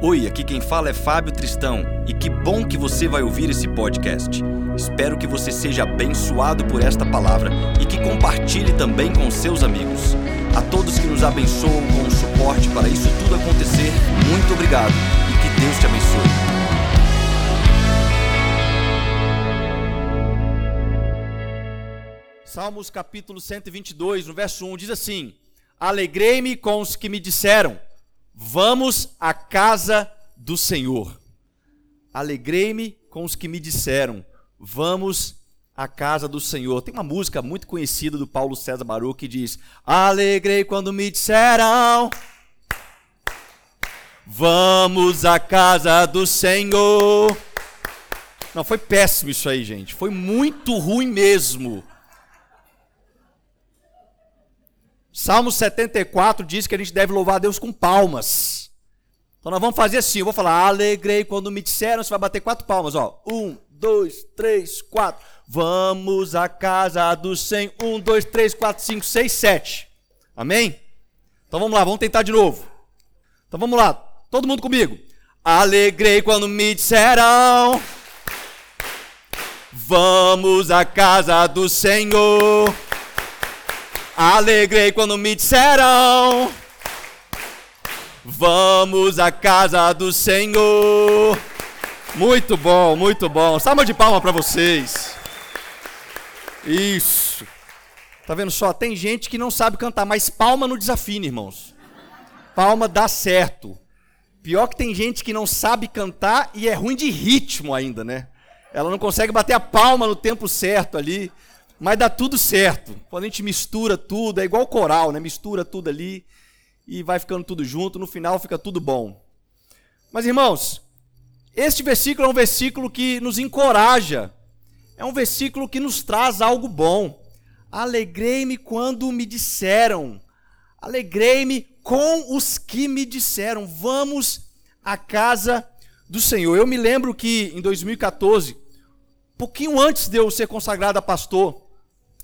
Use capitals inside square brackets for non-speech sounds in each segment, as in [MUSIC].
Oi, aqui quem fala é Fábio Tristão e que bom que você vai ouvir esse podcast. Espero que você seja abençoado por esta palavra e que compartilhe também com seus amigos. A todos que nos abençoam com o suporte para isso tudo acontecer, muito obrigado e que Deus te abençoe. Salmos capítulo 122, no verso 1 diz assim: Alegrei-me com os que me disseram Vamos à casa do Senhor. Alegrei-me com os que me disseram: Vamos à casa do Senhor. Tem uma música muito conhecida do Paulo César Baru que diz: Alegrei quando me disseram: Vamos à casa do Senhor. Não, foi péssimo isso aí, gente. Foi muito ruim mesmo. Salmo 74 diz que a gente deve louvar a Deus com palmas. Então nós vamos fazer assim, eu vou falar, alegrei quando me disseram, você vai bater quatro palmas, ó. Um, dois, três, quatro. Vamos à casa do Senhor. Um, dois, três, quatro, cinco, seis, sete. Amém? Então vamos lá, vamos tentar de novo. Então vamos lá, todo mundo comigo. Alegrei quando me disseram. Vamos à casa do Senhor. Alegrei quando me disseram: Vamos à casa do Senhor. Muito bom, muito bom. Salva de palma para vocês. Isso. Tá vendo só? Tem gente que não sabe cantar, mas palma no desafio, irmãos. Palma dá certo. Pior que tem gente que não sabe cantar e é ruim de ritmo ainda, né? Ela não consegue bater a palma no tempo certo ali. Mas dá tudo certo. Quando a gente mistura tudo, é igual coral, né? Mistura tudo ali e vai ficando tudo junto, no final fica tudo bom. Mas irmãos, este versículo é um versículo que nos encoraja. É um versículo que nos traz algo bom. Alegrei-me quando me disseram. Alegrei-me com os que me disseram: "Vamos à casa do Senhor". Eu me lembro que em 2014, pouquinho antes de eu ser consagrado a pastor,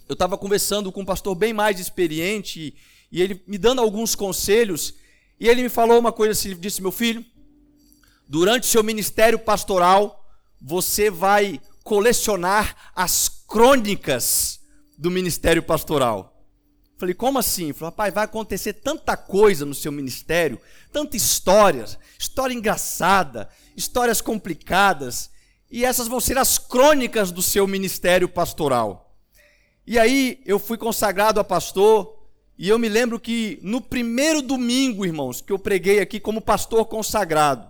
eu estava conversando com um pastor bem mais experiente e ele me dando alguns conselhos e ele me falou uma coisa assim, disse meu filho, durante seu ministério pastoral você vai colecionar as crônicas do ministério pastoral. Falei, como assim? Falei, rapaz, vai acontecer tanta coisa no seu ministério, tanta história, história engraçada, histórias complicadas, e essas vão ser as crônicas do seu ministério pastoral. E aí eu fui consagrado a pastor, e eu me lembro que no primeiro domingo, irmãos, que eu preguei aqui como pastor consagrado,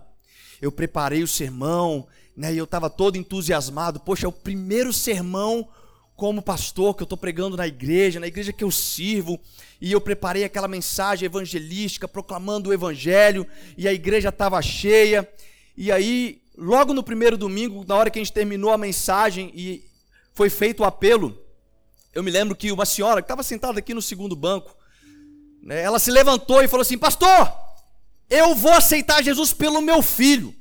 eu preparei o sermão, né, e eu estava todo entusiasmado. Poxa, é o primeiro sermão como pastor que eu estou pregando na igreja, na igreja que eu sirvo, e eu preparei aquela mensagem evangelística, proclamando o evangelho, e a igreja estava cheia. E aí, logo no primeiro domingo, na hora que a gente terminou a mensagem e foi feito o apelo, eu me lembro que uma senhora que estava sentada aqui no segundo banco, né, ela se levantou e falou assim: Pastor, eu vou aceitar Jesus pelo meu filho.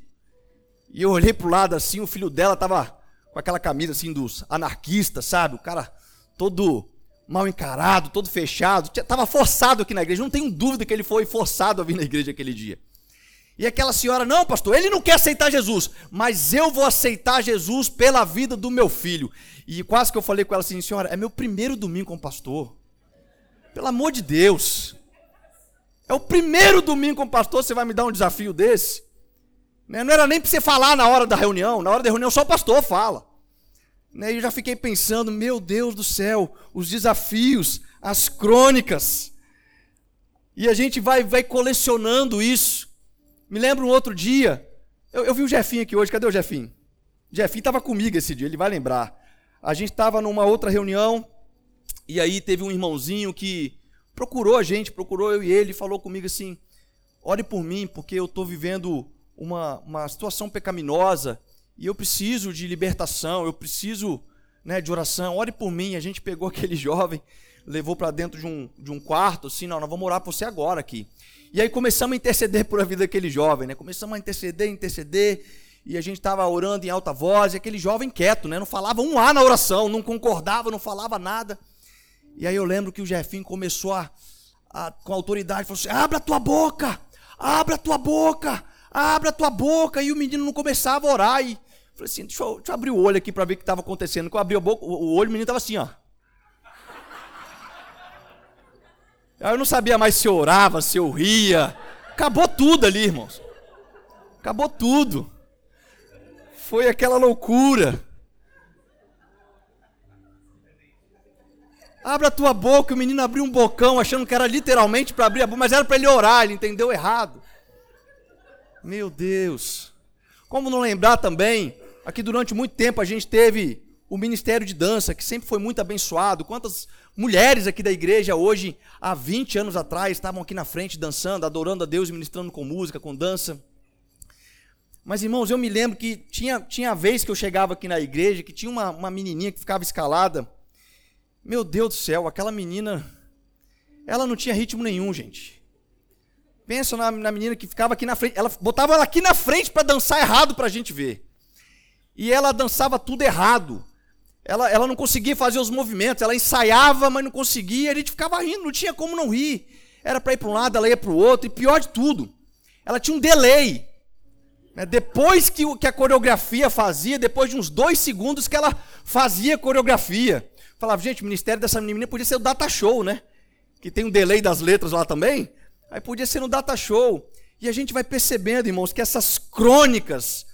E eu olhei para o lado assim, o filho dela estava com aquela camisa assim dos anarquistas, sabe? O cara todo mal encarado, todo fechado, estava forçado aqui na igreja. Não tenho dúvida que ele foi forçado a vir na igreja aquele dia. E aquela senhora, não, pastor, ele não quer aceitar Jesus, mas eu vou aceitar Jesus pela vida do meu filho. E quase que eu falei com ela assim, senhora, é meu primeiro domingo como pastor. Pelo amor de Deus. É o primeiro domingo como pastor, você vai me dar um desafio desse? Né, não era nem para você falar na hora da reunião, na hora da reunião só o pastor fala. Né, e eu já fiquei pensando, meu Deus do céu, os desafios, as crônicas. E a gente vai, vai colecionando isso. Me lembro um outro dia, eu, eu vi o Jefinho aqui hoje, cadê o Jefinho? O Jefinho estava comigo esse dia, ele vai lembrar. A gente estava numa outra reunião, e aí teve um irmãozinho que procurou a gente, procurou eu e ele, falou comigo assim: ore por mim, porque eu estou vivendo uma, uma situação pecaminosa, e eu preciso de libertação, eu preciso né, de oração, ore por mim. A gente pegou [LAUGHS] aquele jovem, levou para dentro de um, de um quarto, assim, não, nós vamos orar por você agora aqui. E aí começamos a interceder por a vida daquele jovem, né? Começamos a interceder, interceder, e a gente estava orando em alta voz, e aquele jovem quieto, né? Não falava um A na oração, não concordava, não falava nada. E aí eu lembro que o Jefinho começou a, a com autoridade, falou assim: abra a tua boca, abra a tua boca, Abra a tua boca. E o menino não começava a orar. E falei assim: deixa eu, deixa eu abrir o olho aqui para ver o que estava acontecendo. Quando eu abri a boca, o olho, o menino estava assim, ó. Aí eu não sabia mais se eu orava, se eu ria. Acabou tudo ali, irmãos. Acabou tudo. Foi aquela loucura. Abra a tua boca, o menino abriu um bocão, achando que era literalmente para abrir a boca, mas era para ele orar, ele entendeu errado. Meu Deus. Como não lembrar também, aqui durante muito tempo a gente teve o ministério de dança, que sempre foi muito abençoado. Quantas mulheres aqui da igreja hoje, há 20 anos atrás, estavam aqui na frente dançando, adorando a Deus, ministrando com música, com dança. Mas, irmãos, eu me lembro que tinha, tinha vez que eu chegava aqui na igreja, que tinha uma, uma menininha que ficava escalada, meu Deus do céu, aquela menina, ela não tinha ritmo nenhum, gente. Pensa na, na menina que ficava aqui na frente, ela botava ela aqui na frente para dançar errado para a gente ver. E ela dançava tudo errado. Ela, ela não conseguia fazer os movimentos, ela ensaiava, mas não conseguia, a gente ficava rindo, não tinha como não rir. Era para ir para um lado, ela ia para o outro, e pior de tudo, ela tinha um delay. Né? Depois que, que a coreografia fazia, depois de uns dois segundos que ela fazia coreografia. Falava, gente, o ministério dessa menina podia ser o data show, né? Que tem um delay das letras lá também. Aí podia ser no data show. E a gente vai percebendo, irmãos, que essas crônicas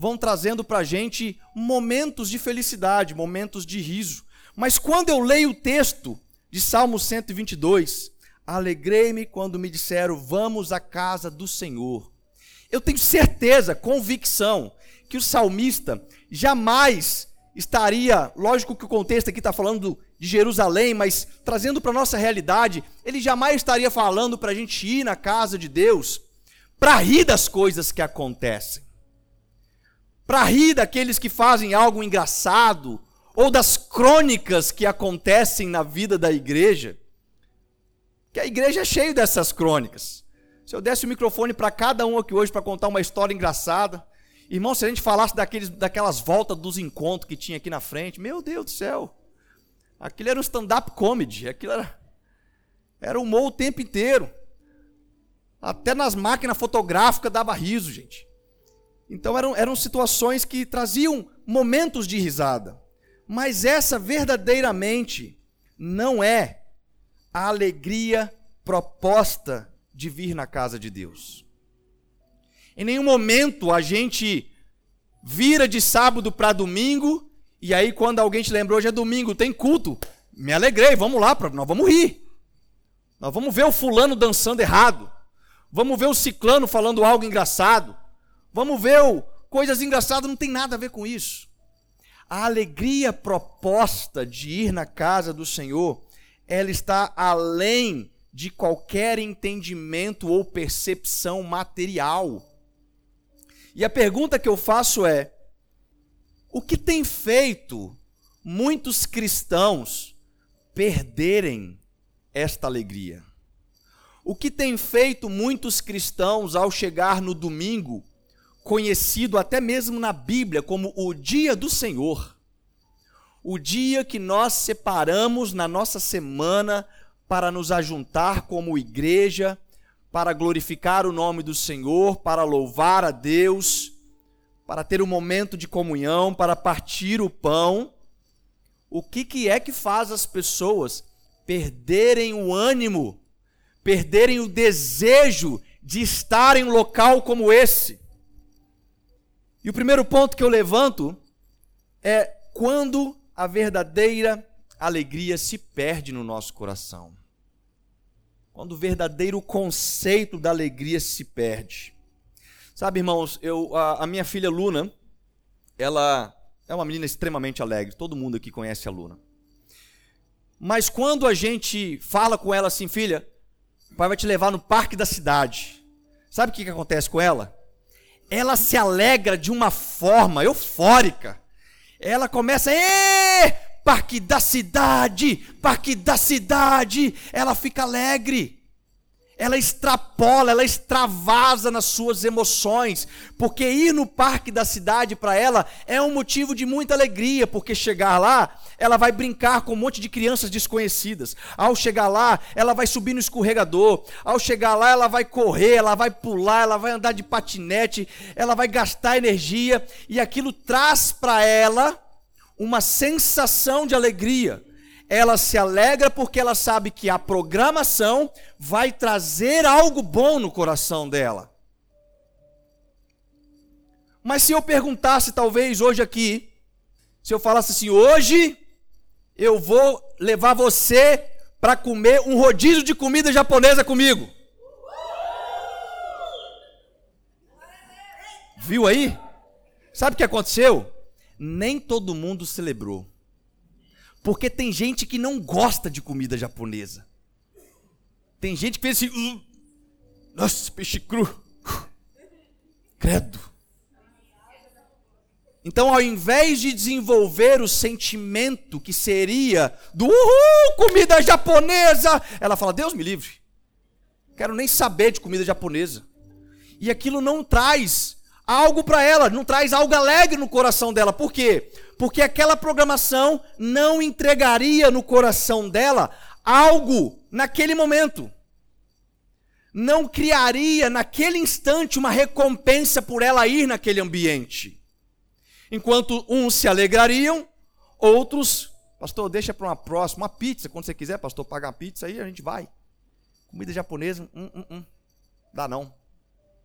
vão trazendo para a gente momentos de felicidade, momentos de riso. Mas quando eu leio o texto de Salmo 122, alegrei-me quando me disseram, vamos à casa do Senhor. Eu tenho certeza, convicção, que o salmista jamais estaria, lógico que o contexto aqui está falando de Jerusalém, mas trazendo para a nossa realidade, ele jamais estaria falando para a gente ir na casa de Deus para rir das coisas que acontecem, para rir daqueles que fazem algo engraçado, ou das crônicas que acontecem na vida da igreja, que a igreja é cheia dessas crônicas. Se eu desse o microfone para cada um aqui hoje para contar uma história engraçada, Irmão, se a gente falasse daqueles, daquelas voltas dos encontros que tinha aqui na frente, meu Deus do céu. Aquilo era um stand-up comedy. Aquilo era, era humor o tempo inteiro. Até nas máquinas fotográficas dava riso, gente. Então eram, eram situações que traziam momentos de risada. Mas essa verdadeiramente não é a alegria proposta de vir na casa de Deus. Em nenhum momento a gente vira de sábado para domingo e aí quando alguém te lembrou, hoje é domingo, tem culto. Me alegrei, vamos lá, nós vamos rir. Nós vamos ver o fulano dançando errado. Vamos ver o ciclano falando algo engraçado. Vamos ver o, coisas engraçadas, não tem nada a ver com isso. A alegria proposta de ir na casa do Senhor, ela está além de qualquer entendimento ou percepção material. E a pergunta que eu faço é: o que tem feito muitos cristãos perderem esta alegria? O que tem feito muitos cristãos ao chegar no domingo, conhecido até mesmo na Bíblia como o dia do Senhor, o dia que nós separamos na nossa semana para nos ajuntar como igreja, para glorificar o nome do Senhor, para louvar a Deus, para ter um momento de comunhão, para partir o pão. O que, que é que faz as pessoas perderem o ânimo, perderem o desejo de estar em um local como esse? E o primeiro ponto que eu levanto é quando a verdadeira alegria se perde no nosso coração quando o verdadeiro conceito da alegria se perde. Sabe, irmãos, eu, a, a, minha filha Luna, ela é uma menina extremamente alegre, todo mundo aqui conhece a Luna. Mas quando a gente fala com ela assim, filha, o pai vai te levar no parque da cidade. Sabe o que, que acontece com ela? Ela se alegra de uma forma eufórica. Ela começa, Parque da cidade, Parque da cidade. Ela fica alegre. Ela extrapola, ela extravasa nas suas emoções, porque ir no parque da cidade para ela é um motivo de muita alegria, porque chegar lá, ela vai brincar com um monte de crianças desconhecidas. Ao chegar lá, ela vai subir no escorregador. Ao chegar lá, ela vai correr, ela vai pular, ela vai andar de patinete, ela vai gastar energia e aquilo traz para ela uma sensação de alegria ela se alegra porque ela sabe que a programação vai trazer algo bom no coração dela. Mas se eu perguntasse, talvez hoje aqui, se eu falasse assim, hoje eu vou levar você para comer um rodízio de comida japonesa comigo. Viu aí? Sabe o que aconteceu? Nem todo mundo celebrou. Porque tem gente que não gosta de comida japonesa. Tem gente que pensa assim, uh, nossa, peixe cru. [LAUGHS] Credo. Então, ao invés de desenvolver o sentimento que seria do uhul, comida japonesa, ela fala: Deus me livre. Quero nem saber de comida japonesa. E aquilo não traz algo para ela, não traz algo alegre no coração dela. Por quê? porque aquela programação não entregaria no coração dela algo naquele momento. Não criaria naquele instante uma recompensa por ela ir naquele ambiente. Enquanto uns se alegrariam, outros, pastor, deixa para uma próxima, uma pizza, quando você quiser, pastor, pagar a pizza, aí a gente vai. Comida japonesa, hum, hum, hum. dá não.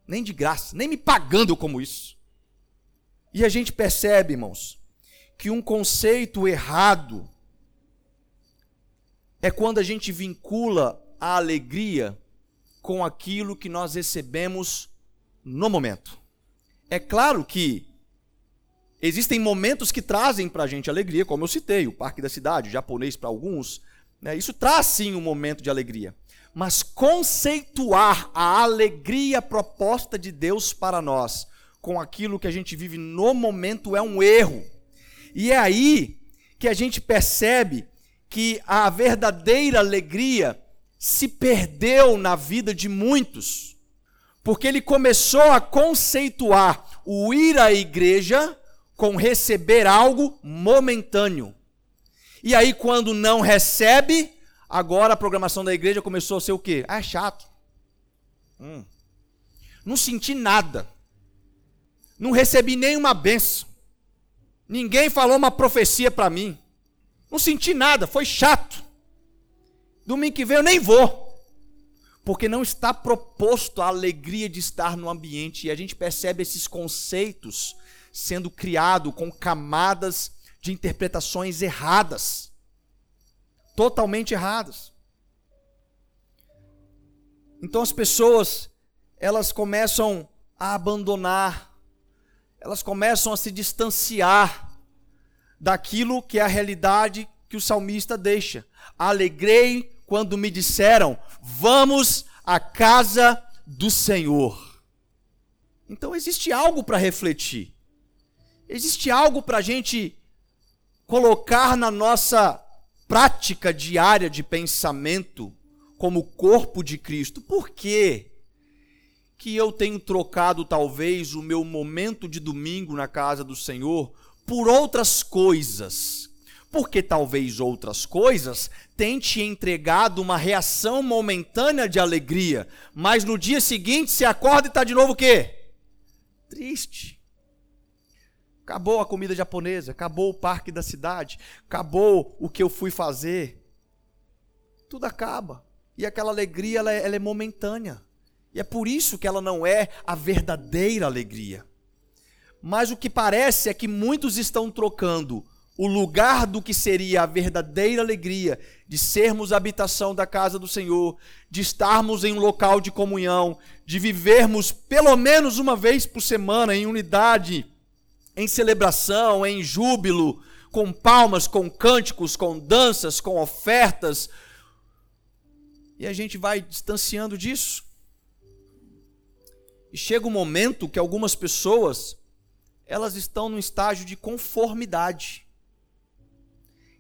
Nem de graça, nem me pagando como isso. E a gente percebe, irmãos, que um conceito errado é quando a gente vincula a alegria com aquilo que nós recebemos no momento. É claro que existem momentos que trazem para a gente alegria, como eu citei, o Parque da Cidade, o japonês para alguns, né? isso traz sim um momento de alegria. Mas conceituar a alegria proposta de Deus para nós com aquilo que a gente vive no momento é um erro. E é aí que a gente percebe que a verdadeira alegria se perdeu na vida de muitos, porque ele começou a conceituar o ir à igreja com receber algo momentâneo. E aí, quando não recebe, agora a programação da igreja começou a ser o quê? Ah, é chato. Hum. Não senti nada. Não recebi nenhuma benção. Ninguém falou uma profecia para mim. Não senti nada, foi chato. Domingo que vem eu nem vou. Porque não está proposto a alegria de estar no ambiente. E a gente percebe esses conceitos sendo criados com camadas de interpretações erradas. Totalmente erradas. Então as pessoas, elas começam a abandonar elas começam a se distanciar daquilo que é a realidade que o salmista deixa. Alegrei quando me disseram: Vamos à casa do Senhor. Então existe algo para refletir, existe algo para a gente colocar na nossa prática diária de pensamento como corpo de Cristo. Por quê? que eu tenho trocado talvez o meu momento de domingo na casa do Senhor por outras coisas. Porque talvez outras coisas tenham te entregado uma reação momentânea de alegria, mas no dia seguinte se acorda e está de novo o quê? Triste. Acabou a comida japonesa, acabou o parque da cidade, acabou o que eu fui fazer. Tudo acaba. E aquela alegria ela é, ela é momentânea. E é por isso que ela não é a verdadeira alegria. Mas o que parece é que muitos estão trocando o lugar do que seria a verdadeira alegria de sermos habitação da casa do Senhor, de estarmos em um local de comunhão, de vivermos pelo menos uma vez por semana em unidade, em celebração, em júbilo, com palmas, com cânticos, com danças, com ofertas. E a gente vai distanciando disso. E chega um momento que algumas pessoas, elas estão num estágio de conformidade.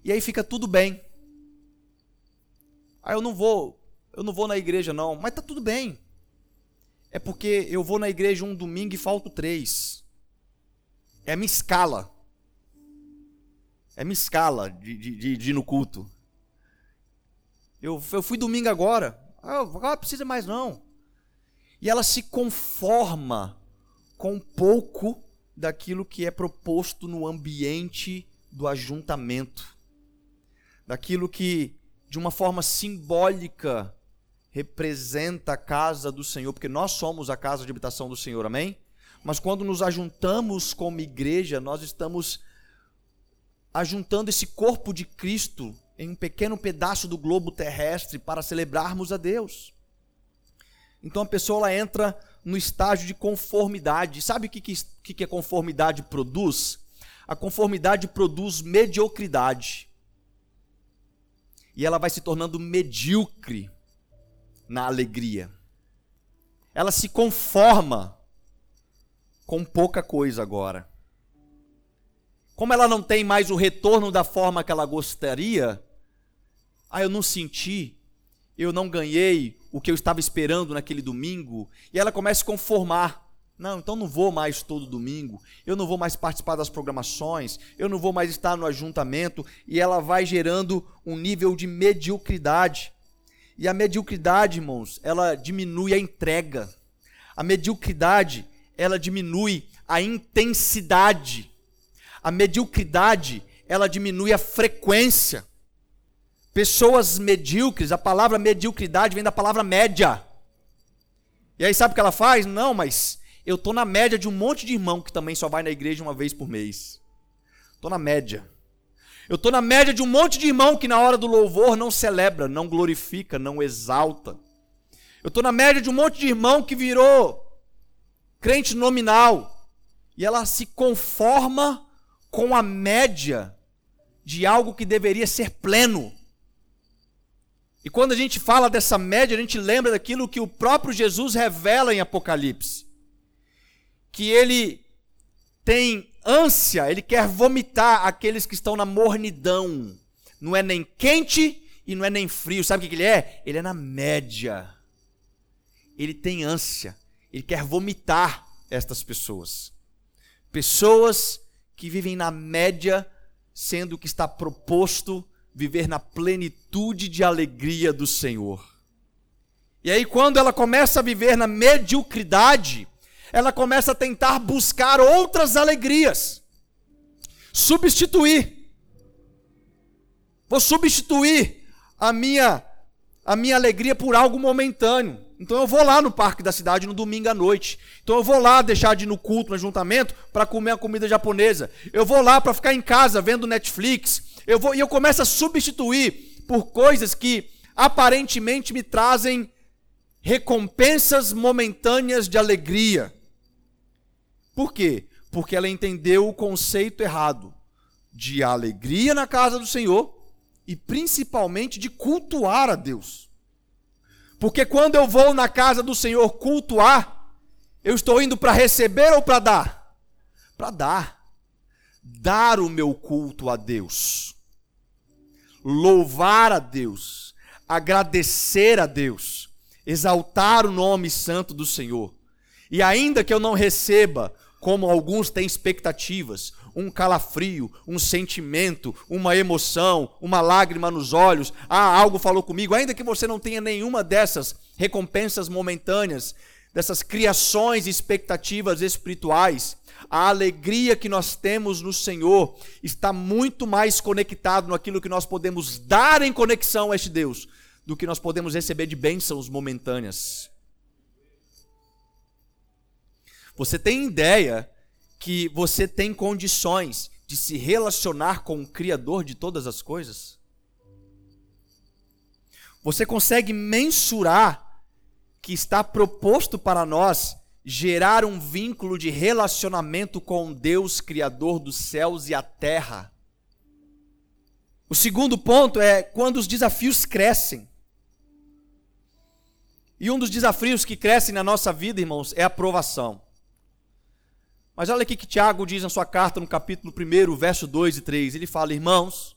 E aí fica tudo bem. Aí eu não vou, eu não vou na igreja não, mas tá tudo bem. É porque eu vou na igreja um domingo e falto três. É a minha escala. É a minha escala de, de, de, de ir no culto. Eu, eu fui domingo agora. Ah, agora precisa mais não. E ela se conforma com pouco daquilo que é proposto no ambiente do ajuntamento. Daquilo que, de uma forma simbólica, representa a casa do Senhor, porque nós somos a casa de habitação do Senhor, amém? Mas quando nos ajuntamos como igreja, nós estamos ajuntando esse corpo de Cristo em um pequeno pedaço do globo terrestre para celebrarmos a Deus. Então a pessoa ela entra no estágio de conformidade. Sabe o que, que, que a conformidade produz? A conformidade produz mediocridade. E ela vai se tornando medíocre na alegria. Ela se conforma com pouca coisa agora. Como ela não tem mais o retorno da forma que ela gostaria, ah, eu não senti, eu não ganhei o que eu estava esperando naquele domingo, e ela começa a conformar. Não, então não vou mais todo domingo, eu não vou mais participar das programações, eu não vou mais estar no ajuntamento, e ela vai gerando um nível de mediocridade. E a mediocridade, irmãos, ela diminui a entrega. A mediocridade, ela diminui a intensidade. A mediocridade, ela diminui a frequência. Pessoas medíocres, a palavra mediocridade vem da palavra média. E aí sabe o que ela faz? Não, mas eu tô na média de um monte de irmão que também só vai na igreja uma vez por mês. Tô na média. Eu estou na média de um monte de irmão que na hora do louvor não celebra, não glorifica, não exalta. Eu estou na média de um monte de irmão que virou crente nominal. E ela se conforma com a média de algo que deveria ser pleno. E quando a gente fala dessa média, a gente lembra daquilo que o próprio Jesus revela em Apocalipse. Que ele tem ânsia, ele quer vomitar aqueles que estão na mornidão. Não é nem quente e não é nem frio. Sabe o que ele é? Ele é na média. Ele tem ânsia, ele quer vomitar estas pessoas. Pessoas que vivem na média, sendo que está proposto viver na plenitude de alegria do Senhor. E aí, quando ela começa a viver na mediocridade, ela começa a tentar buscar outras alegrias. Substituir. Vou substituir a minha a minha alegria por algo momentâneo. Então eu vou lá no parque da cidade no domingo à noite. Então eu vou lá deixar de ir no culto, no ajuntamento, para comer a comida japonesa. Eu vou lá para ficar em casa vendo Netflix. Eu vou e eu começo a substituir por coisas que aparentemente me trazem recompensas momentâneas de alegria. Por quê? Porque ela entendeu o conceito errado de alegria na casa do Senhor e principalmente de cultuar a Deus. Porque quando eu vou na casa do Senhor cultuar, eu estou indo para receber ou para dar? Para dar. Dar o meu culto a Deus. Louvar a Deus. Agradecer a Deus. Exaltar o nome santo do Senhor. E ainda que eu não receba como alguns têm expectativas, um calafrio, um sentimento, uma emoção, uma lágrima nos olhos. Ah, algo falou comigo. Ainda que você não tenha nenhuma dessas recompensas momentâneas, dessas criações e expectativas espirituais, a alegria que nós temos no Senhor está muito mais conectado naquilo que nós podemos dar em conexão a este Deus do que nós podemos receber de bênçãos momentâneas. Você tem ideia que você tem condições de se relacionar com o Criador de todas as coisas? Você consegue mensurar que está proposto para nós gerar um vínculo de relacionamento com Deus, Criador dos céus e a terra? O segundo ponto é quando os desafios crescem. E um dos desafios que crescem na nossa vida, irmãos, é a provação. Mas olha aqui que Tiago diz na sua carta, no capítulo 1, verso 2 e 3. Ele fala: Irmãos,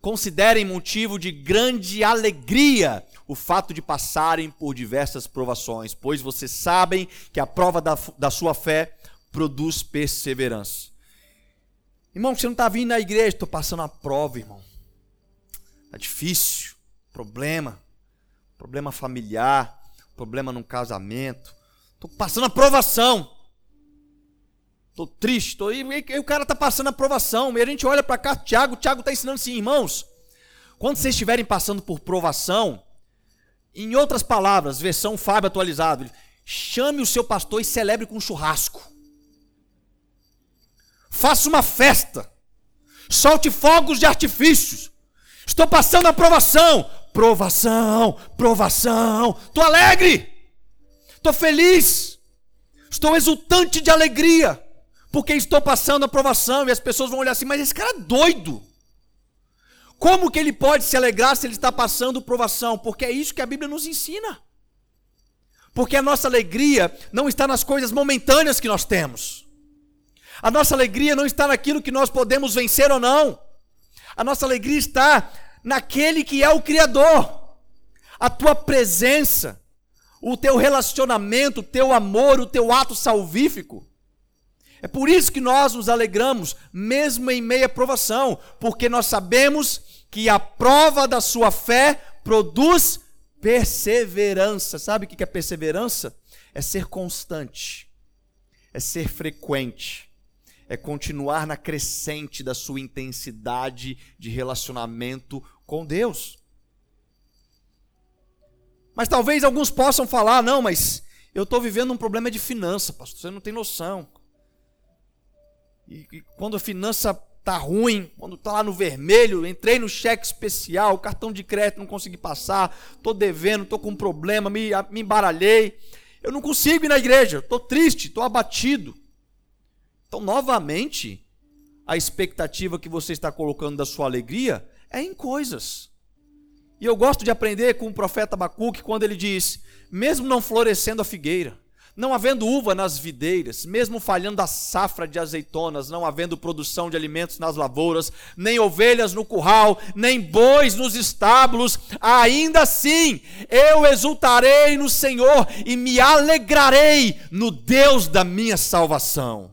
considerem motivo de grande alegria o fato de passarem por diversas provações, pois vocês sabem que a prova da, da sua fé produz perseverança. Irmão, você não está vindo na igreja, estou passando a prova, irmão. Está difícil, problema, problema familiar, problema no casamento. Estou passando a provação. Estou triste, estou e, e, o cara está passando a provação. E a gente olha para cá, Tiago, Tiago está ensinando assim, irmãos. Quando vocês estiverem passando por provação, em outras palavras, versão Fábio atualizado, chame o seu pastor e celebre com um churrasco. Faça uma festa. Solte fogos de artifícios. Estou passando a provação. Provação, provação. Estou alegre. Estou feliz. Estou exultante de alegria. Porque estou passando a provação. E as pessoas vão olhar assim, mas esse cara é doido. Como que ele pode se alegrar se ele está passando provação? Porque é isso que a Bíblia nos ensina. Porque a nossa alegria não está nas coisas momentâneas que nós temos. A nossa alegria não está naquilo que nós podemos vencer ou não. A nossa alegria está naquele que é o Criador. A tua presença, o teu relacionamento, o teu amor, o teu ato salvífico. É por isso que nós nos alegramos, mesmo em meia provação, porque nós sabemos que a prova da sua fé produz perseverança. Sabe o que é perseverança? É ser constante, é ser frequente, é continuar na crescente da sua intensidade de relacionamento com Deus. Mas talvez alguns possam falar: não, mas eu estou vivendo um problema de finança, pastor, você não tem noção. E, e quando a finança tá ruim, quando tá lá no vermelho, entrei no cheque especial, cartão de crédito não consegui passar, tô devendo, tô com um problema, me, me embaralhei. Eu não consigo ir na igreja, tô triste, tô abatido. Então, novamente, a expectativa que você está colocando da sua alegria é em coisas. E eu gosto de aprender com o profeta Abacuque quando ele diz: mesmo não florescendo a figueira, não havendo uva nas videiras, mesmo falhando a safra de azeitonas, não havendo produção de alimentos nas lavouras, nem ovelhas no curral, nem bois nos estábulos, ainda assim eu exultarei no Senhor e me alegrarei no Deus da minha salvação.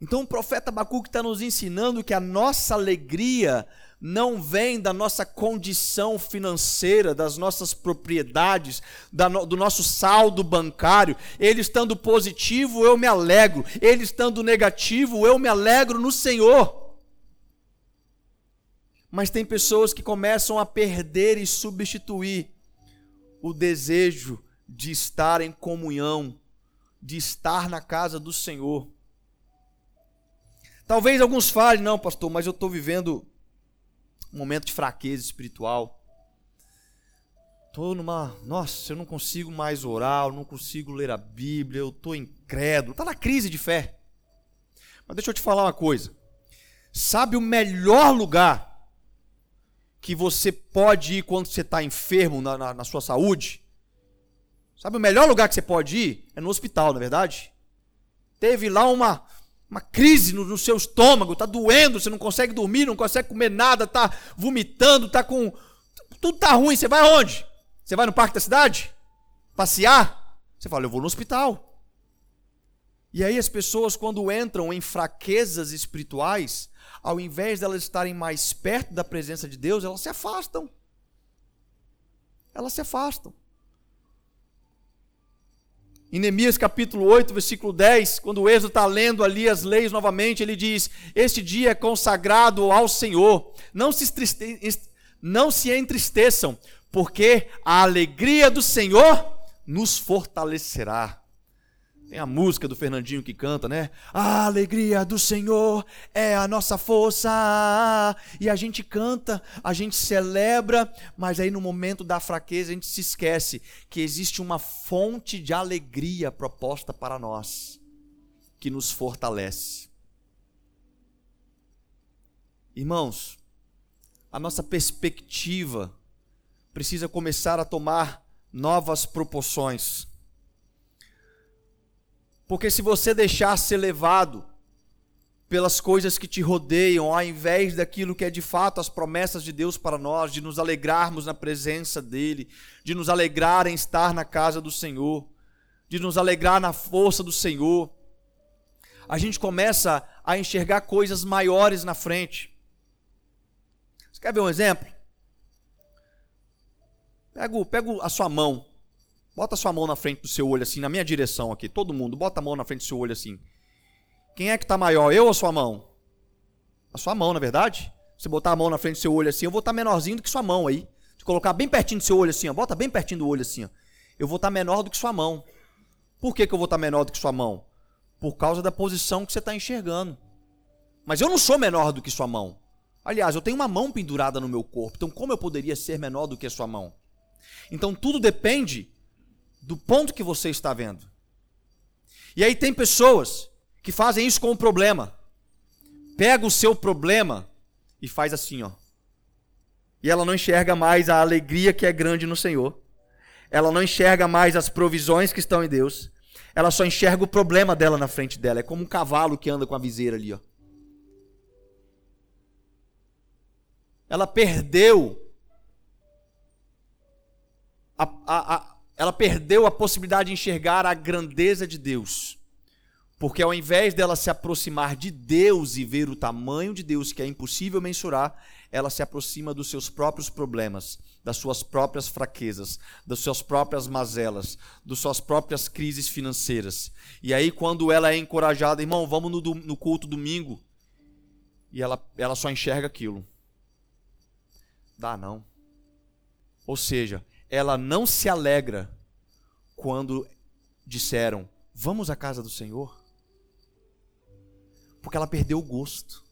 Então o profeta Abacuque está nos ensinando que a nossa alegria não vem da nossa condição financeira, das nossas propriedades, do nosso saldo bancário. Ele estando positivo, eu me alegro. Ele estando negativo, eu me alegro no Senhor. Mas tem pessoas que começam a perder e substituir o desejo de estar em comunhão, de estar na casa do Senhor. Talvez alguns falem, não, pastor, mas eu estou vivendo um momento de fraqueza espiritual. Estou numa. Nossa, eu não consigo mais orar, eu não consigo ler a Bíblia, eu estou incrédulo. Está na crise de fé. Mas deixa eu te falar uma coisa. Sabe o melhor lugar que você pode ir quando você está enfermo na, na, na sua saúde? Sabe o melhor lugar que você pode ir? É no hospital, na é verdade? Teve lá uma, uma crise no, no seu estômago, está doendo, você não consegue dormir, não consegue comer nada, está vomitando, está com. Tudo está ruim. Você vai aonde? Você vai no parque da cidade? Passear? Você fala, eu vou no hospital. E aí as pessoas, quando entram em fraquezas espirituais, ao invés de elas estarem mais perto da presença de Deus, elas se afastam. Elas se afastam. Em Neemias capítulo 8, versículo 10, quando o Êxodo está lendo ali as leis novamente, ele diz: Este dia é consagrado ao Senhor, não se, não se entristeçam, porque a alegria do Senhor nos fortalecerá. Tem a música do Fernandinho que canta, né? A alegria do Senhor é a nossa força. E a gente canta, a gente celebra, mas aí no momento da fraqueza a gente se esquece que existe uma fonte de alegria proposta para nós, que nos fortalece. Irmãos, a nossa perspectiva precisa começar a tomar novas proporções. Porque se você deixar ser levado pelas coisas que te rodeiam, ao invés daquilo que é de fato as promessas de Deus para nós, de nos alegrarmos na presença dEle, de nos alegrar em estar na casa do Senhor, de nos alegrar na força do Senhor, a gente começa a enxergar coisas maiores na frente. Você quer ver um exemplo? Pega, pega a sua mão, bota sua mão na frente do seu olho assim, na minha direção aqui, todo mundo, bota a mão na frente do seu olho assim. Quem é que está maior, eu ou sua mão? A sua mão, na verdade? Você botar a mão na frente do seu olho assim, eu vou estar tá menorzinho do que sua mão aí. Se colocar bem pertinho do seu olho assim, ó, bota bem pertinho do olho assim, ó. Eu vou estar tá menor do que sua mão. Por que, que eu vou estar tá menor do que sua mão? Por causa da posição que você está enxergando. Mas eu não sou menor do que sua mão. Aliás, eu tenho uma mão pendurada no meu corpo. Então, como eu poderia ser menor do que a sua mão? Então, tudo depende do ponto que você está vendo. E aí tem pessoas que fazem isso com o problema. Pega o seu problema e faz assim, ó. E ela não enxerga mais a alegria que é grande no Senhor. Ela não enxerga mais as provisões que estão em Deus. Ela só enxerga o problema dela na frente dela. É como um cavalo que anda com a viseira ali, ó. Ela perdeu a, a, a, ela perdeu a possibilidade de enxergar a grandeza de Deus. Porque ao invés dela se aproximar de Deus e ver o tamanho de Deus, que é impossível mensurar, ela se aproxima dos seus próprios problemas, das suas próprias fraquezas, das suas próprias mazelas, das suas próprias crises financeiras. E aí, quando ela é encorajada, irmão, vamos no, no culto domingo, e ela, ela só enxerga aquilo. Dá não. Ou seja, ela não se alegra quando disseram: Vamos à casa do Senhor? Porque ela perdeu o gosto,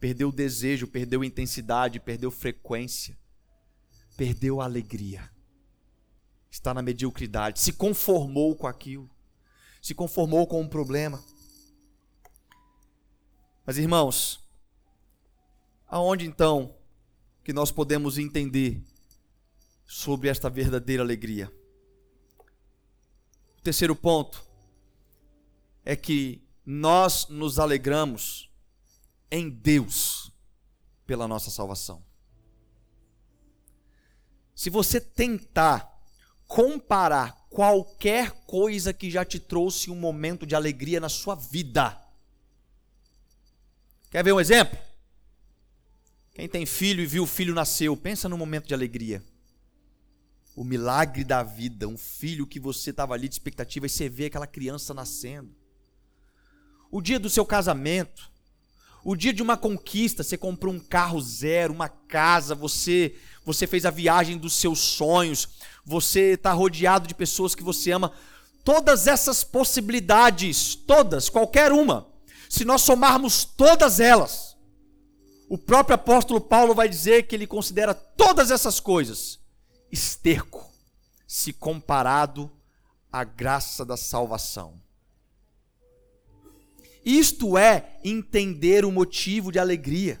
perdeu o desejo, perdeu intensidade, perdeu frequência, perdeu a alegria. Está na mediocridade, se conformou com aquilo, se conformou com um problema. Mas irmãos, aonde então que nós podemos entender sobre esta verdadeira alegria? O terceiro ponto é que nós nos alegramos em Deus pela nossa salvação. Se você tentar comparar qualquer coisa que já te trouxe um momento de alegria na sua vida, quer ver um exemplo? Quem tem filho e viu o filho nasceu, pensa no momento de alegria. O milagre da vida, um filho que você estava ali de expectativa e você vê aquela criança nascendo o dia do seu casamento, o dia de uma conquista, você comprou um carro zero, uma casa, você você fez a viagem dos seus sonhos, você está rodeado de pessoas que você ama. Todas essas possibilidades, todas, qualquer uma, se nós somarmos todas elas, o próprio apóstolo Paulo vai dizer que ele considera todas essas coisas esterco, se comparado à graça da salvação. Isto é entender o motivo de alegria.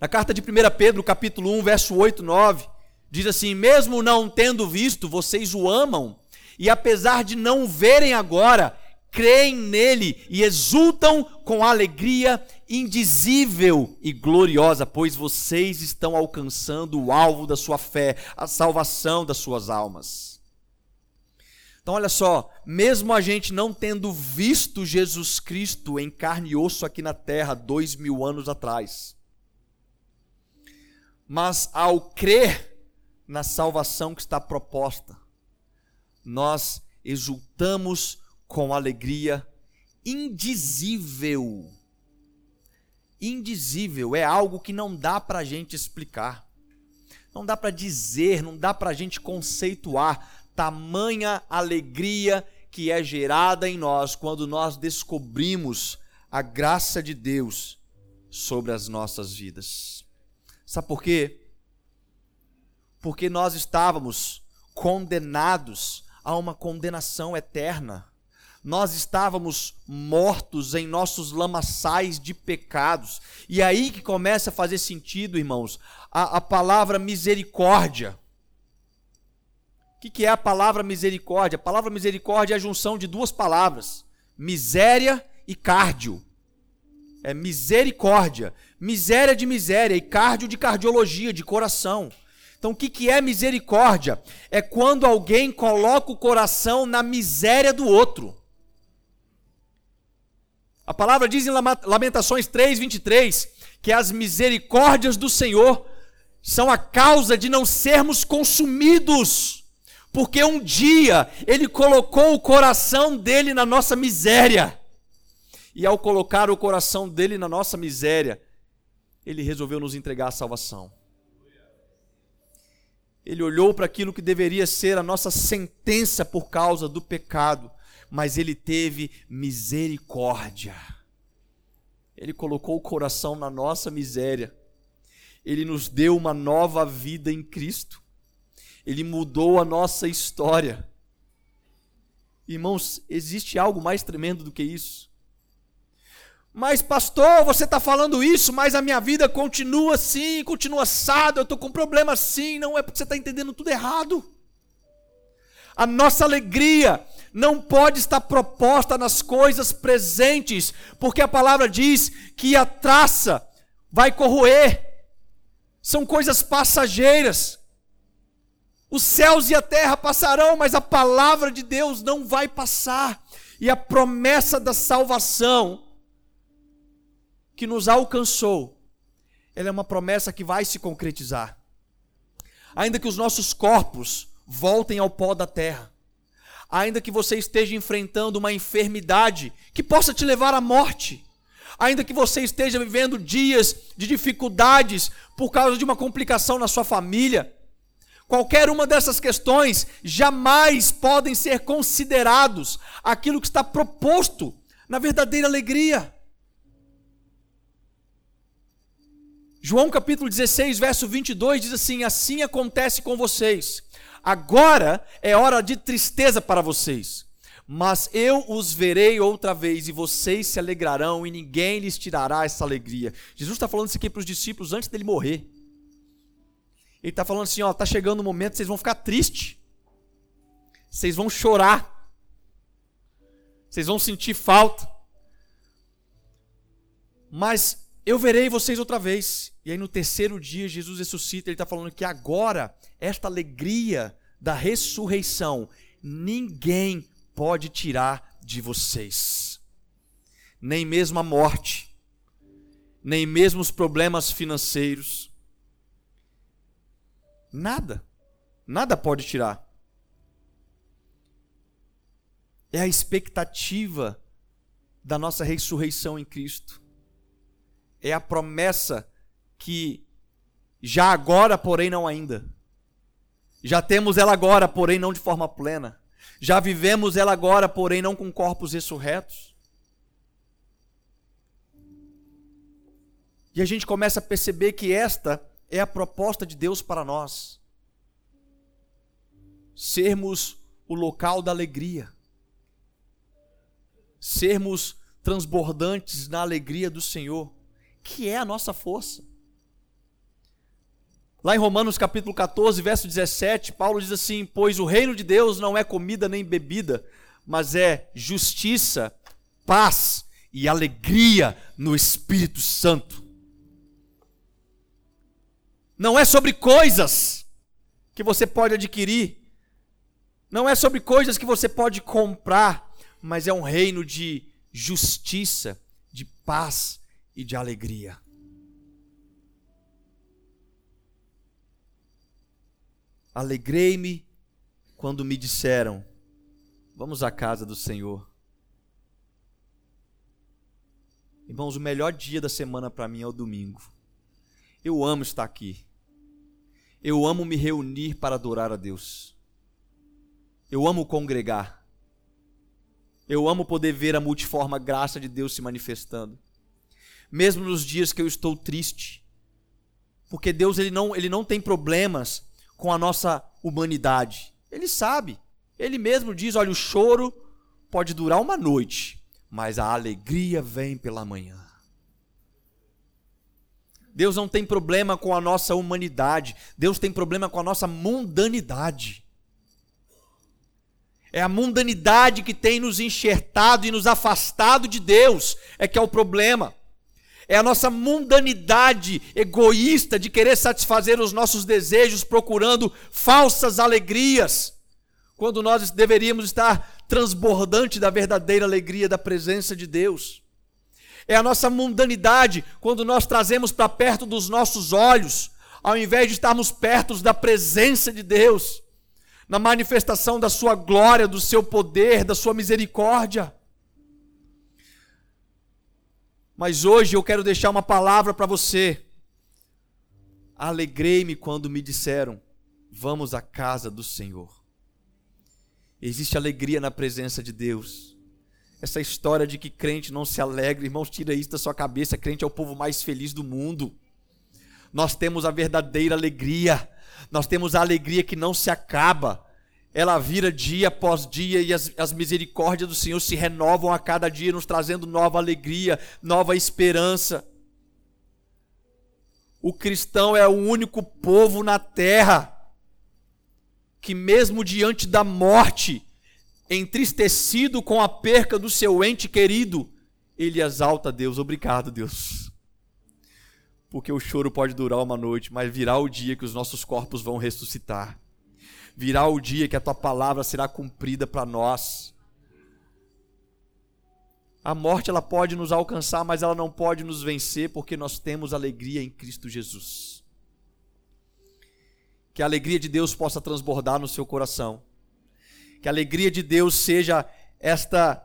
Na carta de 1 Pedro, capítulo 1, verso 8, 9, diz assim: Mesmo não tendo visto, vocês o amam, e apesar de não verem agora, creem nele e exultam com alegria indizível e gloriosa, pois vocês estão alcançando o alvo da sua fé, a salvação das suas almas. Então, olha só, mesmo a gente não tendo visto Jesus Cristo em carne e osso aqui na terra dois mil anos atrás, mas ao crer na salvação que está proposta, nós exultamos com alegria indizível. Indizível é algo que não dá para a gente explicar, não dá para dizer, não dá para a gente conceituar tamanha alegria que é gerada em nós quando nós descobrimos a graça de Deus sobre as nossas vidas. Sabe por quê? Porque nós estávamos condenados a uma condenação eterna. Nós estávamos mortos em nossos lamaçais de pecados. E aí que começa a fazer sentido, irmãos, a, a palavra misericórdia. O que, que é a palavra misericórdia? A palavra misericórdia é a junção de duas palavras: miséria e cardio. É misericórdia. Miséria de miséria e cardio de cardiologia, de coração. Então, o que, que é misericórdia? É quando alguém coloca o coração na miséria do outro. A palavra diz em Lamentações 3, 23, que as misericórdias do Senhor são a causa de não sermos consumidos, porque um dia Ele colocou o coração dele na nossa miséria, e ao colocar o coração dele na nossa miséria, Ele resolveu nos entregar a salvação. Ele olhou para aquilo que deveria ser a nossa sentença por causa do pecado, mas ele teve misericórdia. Ele colocou o coração na nossa miséria ele nos deu uma nova vida em Cristo. Ele mudou a nossa história. Irmãos, existe algo mais tremendo do que isso? Mas, pastor, você está falando isso, mas a minha vida continua assim, continua assado, eu estou com problema assim, não é porque você está entendendo tudo errado. A nossa alegria não pode estar proposta nas coisas presentes, porque a palavra diz que a traça vai corroer, são coisas passageiras. Os céus e a terra passarão, mas a palavra de Deus não vai passar. E a promessa da salvação que nos alcançou, ela é uma promessa que vai se concretizar. Ainda que os nossos corpos voltem ao pó da terra, ainda que você esteja enfrentando uma enfermidade que possa te levar à morte, ainda que você esteja vivendo dias de dificuldades por causa de uma complicação na sua família, qualquer uma dessas questões jamais podem ser considerados aquilo que está proposto na verdadeira alegria. João capítulo 16, verso 22 diz assim: Assim acontece com vocês. Agora é hora de tristeza para vocês mas eu os verei outra vez e vocês se alegrarão e ninguém lhes tirará essa alegria. Jesus está falando isso aqui para os discípulos antes dele morrer. Ele está falando assim: ó, está chegando o um momento, vocês vão ficar tristes, vocês vão chorar, vocês vão sentir falta, mas eu verei vocês outra vez. E aí no terceiro dia Jesus ressuscita, ele está falando que agora, esta alegria da ressurreição, ninguém pode tirar de vocês. Nem mesmo a morte, nem mesmo os problemas financeiros. Nada. Nada pode tirar. É a expectativa da nossa ressurreição em Cristo. É a promessa que já agora, porém não ainda. Já temos ela agora, porém não de forma plena. Já vivemos ela agora, porém não com corpos ressurretos. E a gente começa a perceber que esta é a proposta de Deus para nós. Sermos o local da alegria. Sermos transbordantes na alegria do Senhor, que é a nossa força. Lá em Romanos capítulo 14, verso 17, Paulo diz assim: Pois o reino de Deus não é comida nem bebida, mas é justiça, paz e alegria no Espírito Santo. Não é sobre coisas que você pode adquirir, não é sobre coisas que você pode comprar, mas é um reino de justiça, de paz e de alegria. Alegrei-me quando me disseram: Vamos à casa do Senhor. Irmãos, o melhor dia da semana para mim é o domingo. Eu amo estar aqui. Eu amo me reunir para adorar a Deus. Eu amo congregar. Eu amo poder ver a multiforme graça de Deus se manifestando. Mesmo nos dias que eu estou triste. Porque Deus ele não, ele não tem problemas com a nossa humanidade. Ele sabe. Ele mesmo diz: olha, o choro pode durar uma noite, mas a alegria vem pela manhã. Deus não tem problema com a nossa humanidade, Deus tem problema com a nossa mundanidade. É a mundanidade que tem nos enxertado e nos afastado de Deus, é que é o problema. É a nossa mundanidade egoísta de querer satisfazer os nossos desejos procurando falsas alegrias, quando nós deveríamos estar transbordante da verdadeira alegria da presença de Deus. É a nossa mundanidade quando nós trazemos para perto dos nossos olhos, ao invés de estarmos perto da presença de Deus na manifestação da sua glória, do seu poder, da sua misericórdia. Mas hoje eu quero deixar uma palavra para você. Alegrei-me quando me disseram: Vamos à casa do Senhor. Existe alegria na presença de Deus. Essa história de que crente não se alegra, irmãos, tira isso da sua cabeça. Crente é o povo mais feliz do mundo. Nós temos a verdadeira alegria nós temos a alegria que não se acaba. Ela vira dia após dia e as, as misericórdias do Senhor se renovam a cada dia, nos trazendo nova alegria, nova esperança. O cristão é o único povo na terra que, mesmo diante da morte, entristecido com a perca do seu ente querido, ele exalta Deus. Obrigado, Deus porque o choro pode durar uma noite, mas virá o dia que os nossos corpos vão ressuscitar. Virá o dia que a tua palavra será cumprida para nós. A morte ela pode nos alcançar, mas ela não pode nos vencer, porque nós temos alegria em Cristo Jesus. Que a alegria de Deus possa transbordar no seu coração. Que a alegria de Deus seja esta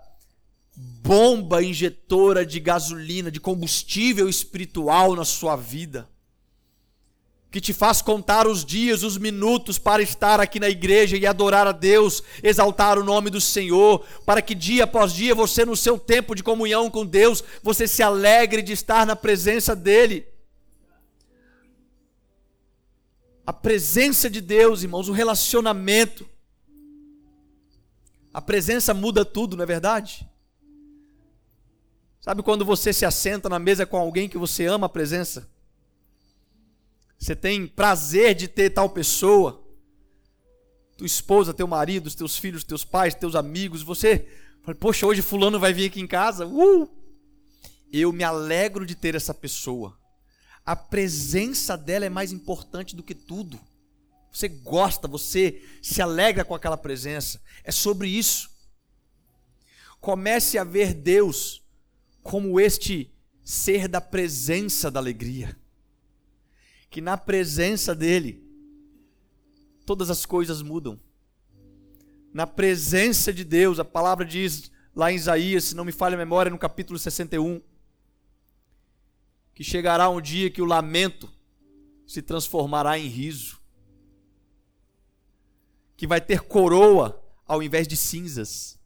bomba injetora de gasolina, de combustível espiritual na sua vida, que te faz contar os dias, os minutos para estar aqui na igreja e adorar a Deus, exaltar o nome do Senhor, para que dia após dia você, no seu tempo de comunhão com Deus, você se alegre de estar na presença dEle. A presença de Deus, irmãos, o relacionamento. A presença muda tudo, não é verdade? Sabe quando você se assenta na mesa com alguém que você ama a presença? Você tem prazer de ter tal pessoa, tua esposa, teu marido, os teus filhos, teus pais, teus amigos, você poxa, hoje fulano vai vir aqui em casa, uh! Eu me alegro de ter essa pessoa. A presença dela é mais importante do que tudo. Você gosta, você se alegra com aquela presença. É sobre isso. Comece a ver Deus como este ser da presença da alegria. Que na presença dele, todas as coisas mudam. Na presença de Deus, a palavra diz lá em Isaías, se não me falha a memória, no capítulo 61, que chegará um dia que o lamento se transformará em riso, que vai ter coroa ao invés de cinzas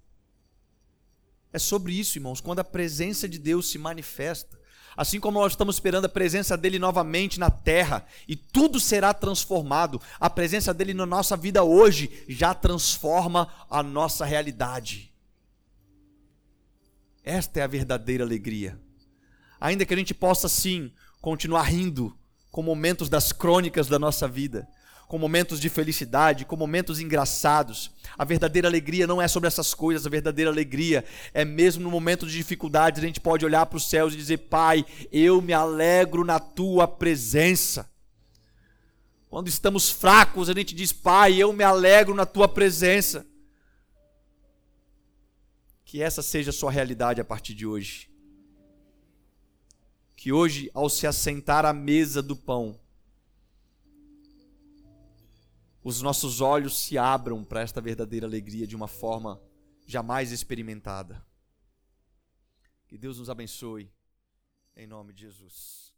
é sobre isso, irmãos, quando a presença de Deus se manifesta. Assim como nós estamos esperando a presença dele novamente na terra, e tudo será transformado, a presença dele na nossa vida hoje já transforma a nossa realidade. Esta é a verdadeira alegria. Ainda que a gente possa, sim, continuar rindo com momentos das crônicas da nossa vida, com momentos de felicidade, com momentos engraçados. A verdadeira alegria não é sobre essas coisas, a verdadeira alegria é mesmo no momento de dificuldades, a gente pode olhar para os céus e dizer: Pai, eu me alegro na tua presença. Quando estamos fracos, a gente diz: Pai, eu me alegro na tua presença. Que essa seja a sua realidade a partir de hoje. Que hoje, ao se assentar à mesa do pão, os nossos olhos se abram para esta verdadeira alegria de uma forma jamais experimentada. Que Deus nos abençoe, em nome de Jesus.